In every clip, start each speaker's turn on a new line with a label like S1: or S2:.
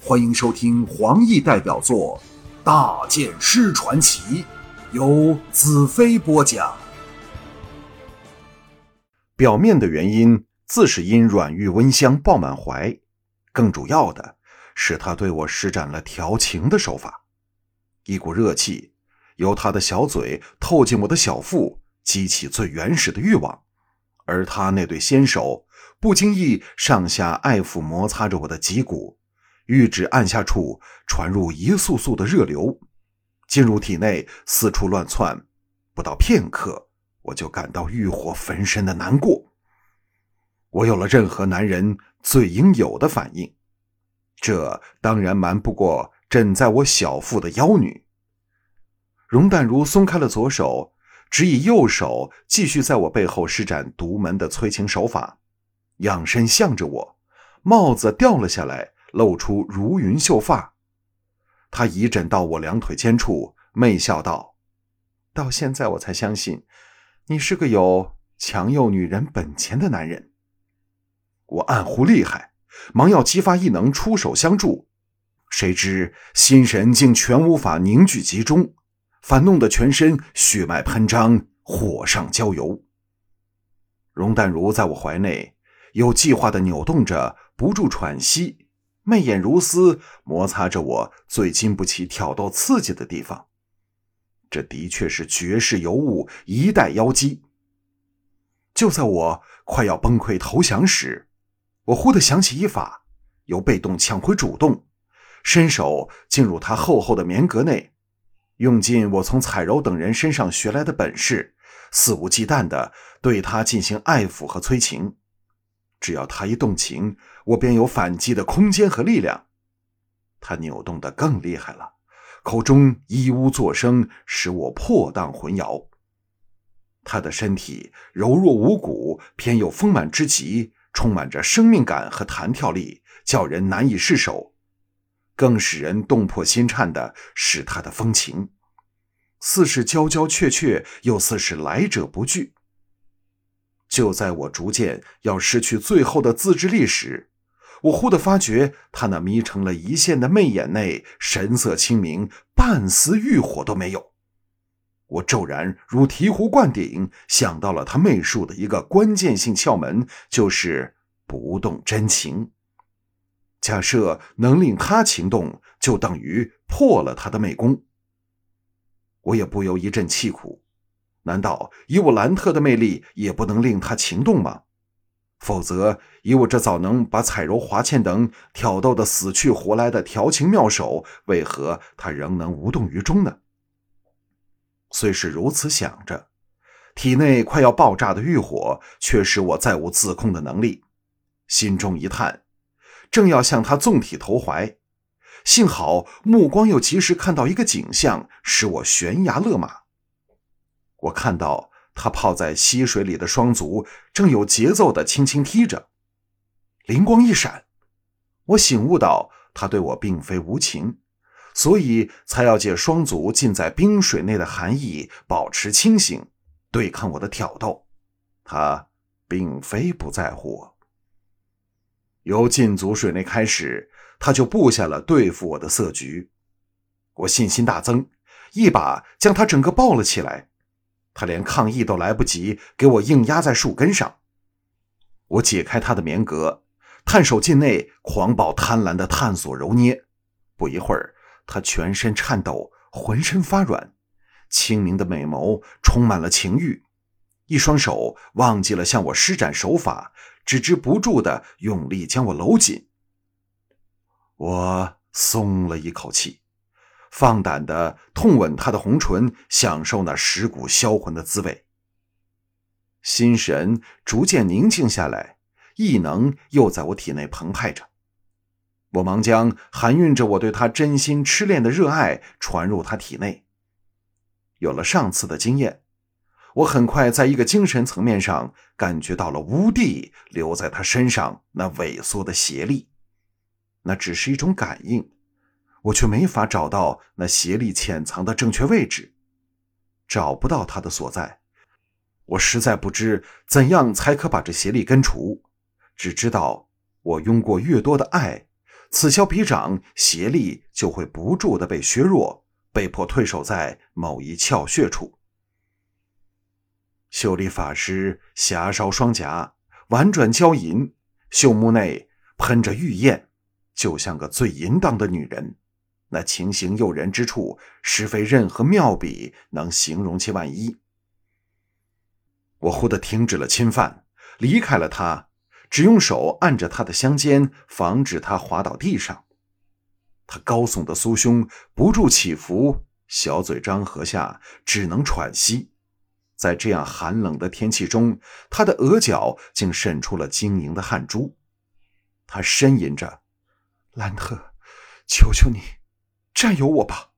S1: 欢迎收听黄奕代表作《大剑师传奇》，由子飞播讲。表面的原因自是因软玉温香抱满怀，更主要的是他对我施展了调情的手法。一股热气由他的小嘴透进我的小腹，激起最原始的欲望，而他那对纤手不经意上下爱抚摩擦着我的脊骨。玉指按下处，传入一束束的热流，进入体内，四处乱窜。不到片刻，我就感到欲火焚身的难过。我有了任何男人最应有的反应，这当然瞒不过枕在我小腹的妖女。容淡如松开了左手，只以右手继续在我背后施展独门的催情手法，仰身向着我，帽子掉了下来。露出如云秀发，他移枕到我两腿间处，媚笑道：“到现在我才相信，你是个有强诱女人本钱的男人。”我暗呼厉害，忙要激发异能出手相助，谁知心神竟全无法凝聚集中，反弄得全身血脉喷张，火上浇油。容淡如在我怀内有计划的扭动着，不住喘息。媚眼如丝，摩擦着我最经不起挑逗刺激的地方。这的确是绝世尤物，一代妖姬。就在我快要崩溃投降时，我忽地想起一法，由被动抢回主动，伸手进入他厚厚的棉革内，用尽我从彩柔等人身上学来的本事，肆无忌惮地对他进行爱抚和催情。只要他一动情，我便有反击的空间和力量。他扭动得更厉害了，口中咿呜作声，使我破荡魂摇。他的身体柔弱无骨，偏又丰满之极，充满着生命感和弹跳力，叫人难以释手。更使人动魄心颤的是他的风情，似是娇娇怯怯，又似是来者不拒。就在我逐渐要失去最后的自制力时，我忽地发觉他那眯成了一线的媚眼内神色清明，半丝欲火都没有。我骤然如醍醐灌顶，想到了他媚术的一个关键性窍门，就是不动真情。假设能令他情动，就等于破了他的媚功。我也不由一阵气苦。难道以我兰特的魅力也不能令他情动吗？否则，以我这早能把彩柔、华倩等挑逗的死去活来的调情妙手，为何他仍能无动于衷呢？虽是如此想着，体内快要爆炸的欲火却使我再无自控的能力。心中一叹，正要向他纵体投怀，幸好目光又及时看到一个景象，使我悬崖勒马。我看到他泡在溪水里的双足正有节奏的轻轻踢着，灵光一闪，我醒悟到他对我并非无情，所以才要借双足浸在冰水内的寒意保持清醒，对抗我的挑逗。他并非不在乎我。由浸足水内开始，他就布下了对付我的色局，我信心大增，一把将他整个抱了起来。他连抗议都来不及，给我硬压在树根上。我解开他的棉革，探手进内，狂暴贪婪的探索揉捏。不一会儿，他全身颤抖，浑身发软，清明的美眸充满了情欲，一双手忘记了向我施展手法，只知不住的用力将我搂紧。我松了一口气。放胆的痛吻他的红唇，享受那蚀骨销魂的滋味。心神逐渐宁静下来，异能又在我体内澎湃着。我忙将含蕴着我对他真心痴恋的热爱传入他体内。有了上次的经验，我很快在一个精神层面上感觉到了乌帝留在他身上那萎缩的邪力。那只是一种感应。我却没法找到那邪力潜藏的正确位置，找不到它的所在。我实在不知怎样才可把这邪力根除，只知道我拥过越多的爱，此消彼长，邪力就会不住的被削弱，被迫退守在某一窍穴处。秀丽法师霞烧双颊，婉转娇吟，秀目内喷着玉焰，就像个最淫荡的女人。那情形诱人之处，实非任何妙笔能形容其万一。我忽地停止了侵犯，离开了他，只用手按着他的香肩，防止他滑倒地上。他高耸的酥胸不住起伏，小嘴张合下，只能喘息。在这样寒冷的天气中，他的额角竟渗出了晶莹的汗珠。他呻吟着：“兰特，求求你。”占有我吧！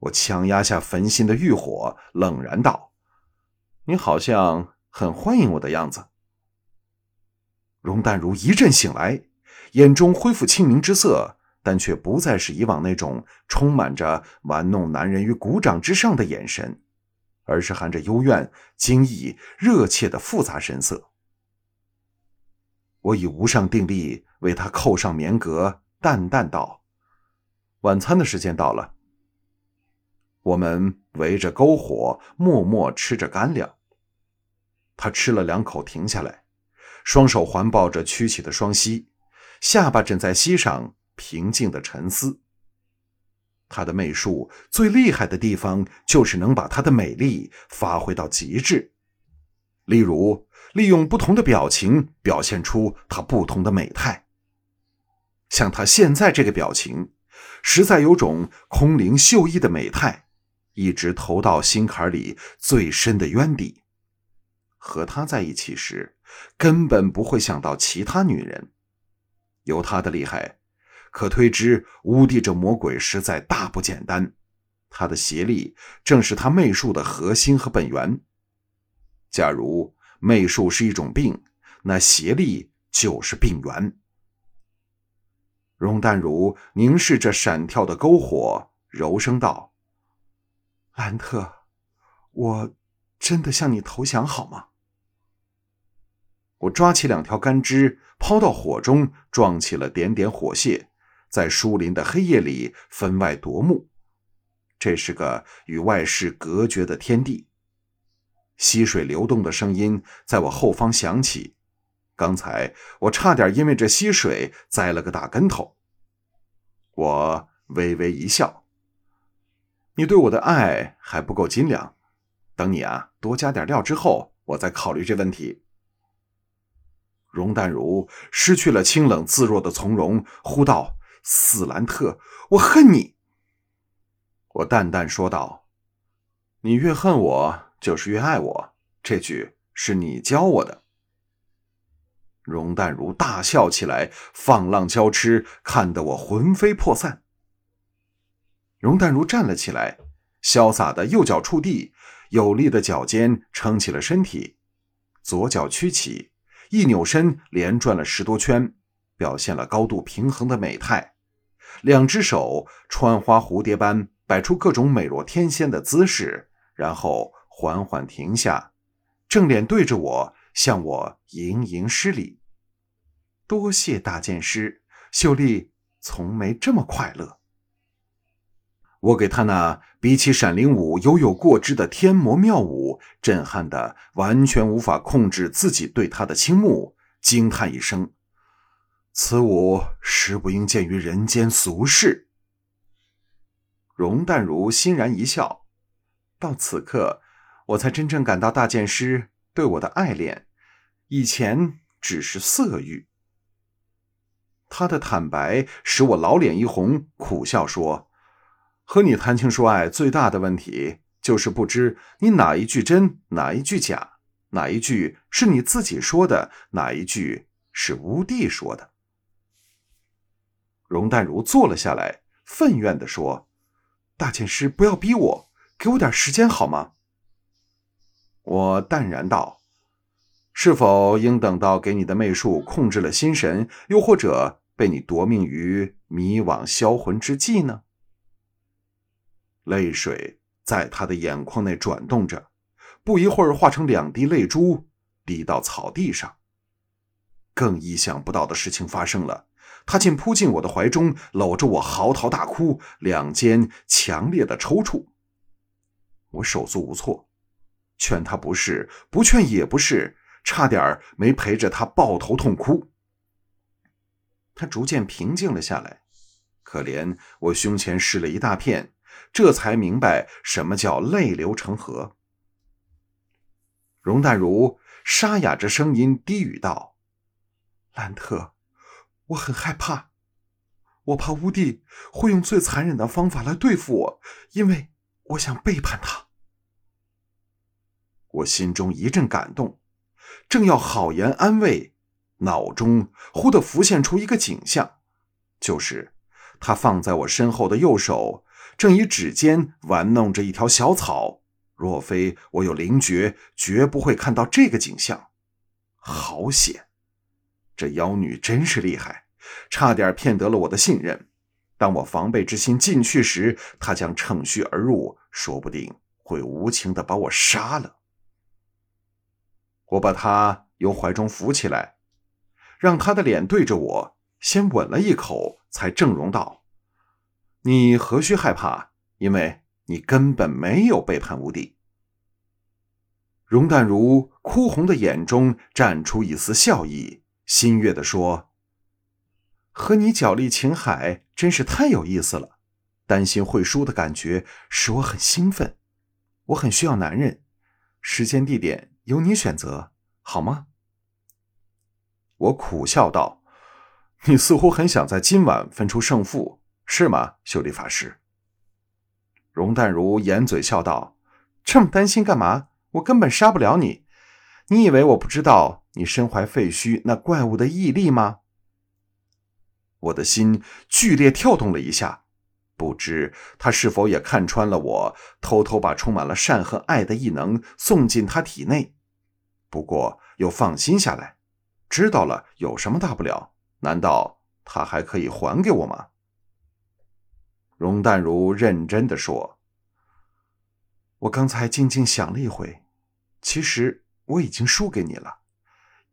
S1: 我强压下焚心的欲火，冷然道：“你好像很欢迎我的样子。”容淡如一阵醒来，眼中恢复清明之色，但却不再是以往那种充满着玩弄男人于股掌之上的眼神，而是含着幽怨、惊异、热切的复杂神色。我以无上定力为他扣上棉革，淡淡道。晚餐的时间到了，我们围着篝火，默默吃着干粮。他吃了两口，停下来，双手环抱着曲起的双膝，下巴枕在膝上，平静的沉思。他的媚术最厉害的地方，就是能把他的美丽发挥到极致，例如利用不同的表情表现出他不同的美态。像他现在这个表情。实在有种空灵秀逸的美态，一直投到心坎里最深的渊底。和他在一起时，根本不会想到其他女人。有他的厉害，可推知乌帝这魔鬼实在大不简单。他的邪力正是他媚术的核心和本源。假如媚术是一种病，那邪力就是病源。容淡如凝视着闪跳的篝火，柔声道：“兰特，我真的向你投降好吗？”我抓起两条干枝，抛到火中，撞起了点点火屑，在疏林的黑夜里分外夺目。这是个与外世隔绝的天地。溪水流动的声音在我后方响起。刚才我差点因为这溪水栽了个大跟头。我微微一笑。你对我的爱还不够斤两，等你啊多加点料之后，我再考虑这问题。容淡如失去了清冷自若的从容，呼道：“斯兰特，我恨你！”我淡淡说道：“你越恨我，就是越爱我。”这句是你教我的。容淡如大笑起来，放浪娇痴，看得我魂飞魄散。容淡如站了起来，潇洒的右脚触地，有力的脚尖撑起了身体，左脚屈起，一扭身连转了十多圈，表现了高度平衡的美态。两只手穿花蝴蝶般摆出各种美若天仙的姿势，然后缓缓停下，正脸对着我。向我盈盈施礼，多谢大剑师秀丽，从没这么快乐。我给他那比起闪灵舞犹有过之的天魔妙舞震撼的完全无法控制自己对他的倾慕，惊叹一声：“此舞实不应见于人间俗世。”容淡如欣然一笑，到此刻，我才真正感到大剑师。对我的爱恋，以前只是色欲。他的坦白使我老脸一红，苦笑说：“和你谈情说爱最大的问题，就是不知你哪一句真，哪一句假，哪一句是你自己说的，哪一句是吴帝说的。”容淡如坐了下来，愤怨地说：“大剑师，不要逼我，给我点时间好吗？”我淡然道：“是否应等到给你的媚术控制了心神，又或者被你夺命于迷惘销魂之际呢？”泪水在他的眼眶内转动着，不一会儿化成两滴泪珠，滴到草地上。更意想不到的事情发生了，他竟扑进我的怀中，搂着我嚎啕大哭，两肩强烈的抽搐。我手足无措，劝他不是，不劝也不是，差点没陪着他抱头痛哭。他逐渐平静了下来，可怜我胸前湿了一大片，这才明白什么叫泪流成河。容淡如沙哑着声音低语道：“兰特，我很害怕，我怕乌帝会用最残忍的方法来对付我，因为我想背叛他。”我心中一阵感动，正要好言安慰，脑中忽地浮现出一个景象，就是他放在我身后的右手正以指尖玩弄着一条小草。若非我有灵觉，绝不会看到这个景象。好险！这妖女真是厉害，差点骗得了我的信任。当我防备之心尽去时，她将乘虚而入，说不定会无情的把我杀了。我把她由怀中扶起来，让他的脸对着我，先吻了一口，才正容道：“你何须害怕？因为……”你根本没有背叛吴迪。容淡如哭红的眼中绽出一丝笑意，心悦地说：“和你角力情海真是太有意思了，担心会输的感觉使我很兴奋。我很需要男人，时间地点由你选择，好吗？”我苦笑道：“你似乎很想在今晚分出胜负，是吗，修理法师？”容淡如掩嘴笑道：“这么担心干嘛？我根本杀不了你。你以为我不知道你身怀废墟那怪物的毅力吗？”我的心剧烈跳动了一下，不知他是否也看穿了我偷偷把充满了善和爱的异能送进他体内。不过又放心下来，知道了有什么大不了？难道他还可以还给我吗？容淡如认真的说：“我刚才静静想了一回，其实我已经输给你了，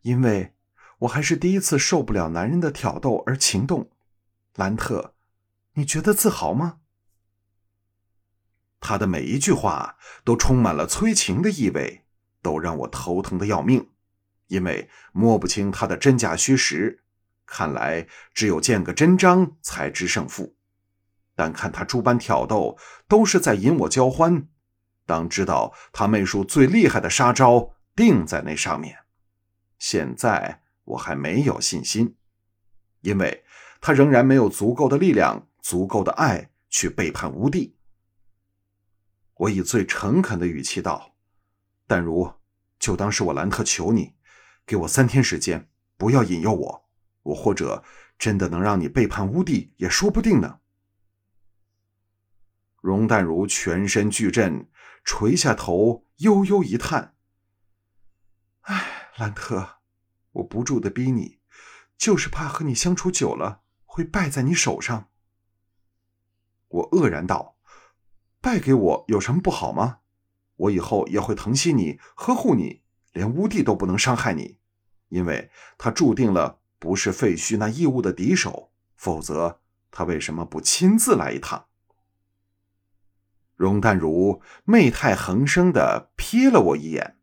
S1: 因为我还是第一次受不了男人的挑逗而情动。兰特，你觉得自豪吗？”他的每一句话都充满了催情的意味，都让我头疼的要命，因为摸不清他的真假虚实，看来只有见个真章才知胜负。但看他诸般挑逗，都是在引我交欢。当知道他媚术最厉害的杀招定在那上面，现在我还没有信心，因为他仍然没有足够的力量、足够的爱去背叛吴帝。我以最诚恳的语气道：“但如，就当是我兰特求你，给我三天时间，不要引诱我，我或者真的能让你背叛乌帝，也说不定呢。”容淡如全身巨震，垂下头，悠悠一叹：“哎，兰特，我不住的逼你，就是怕和你相处久了会败在你手上。”我愕然道：“败给我有什么不好吗？我以后也会疼惜你，呵护你，连乌帝都不能伤害你，因为他注定了不是废墟那异物的敌手，否则他为什么不亲自来一趟？”容淡如媚态横生的瞥了我一眼。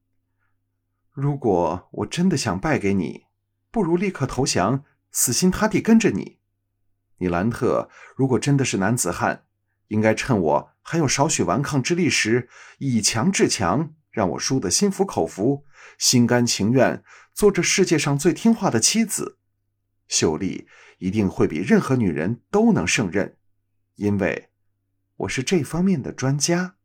S1: 如果我真的想败给你，不如立刻投降，死心塌地跟着你。你兰特如果真的是男子汉，应该趁我还有少许顽抗之力时，以强制强，让我输得心服口服，心甘情愿做这世界上最听话的妻子。秀丽一定会比任何女人都能胜任，因为。我是这方面的专家。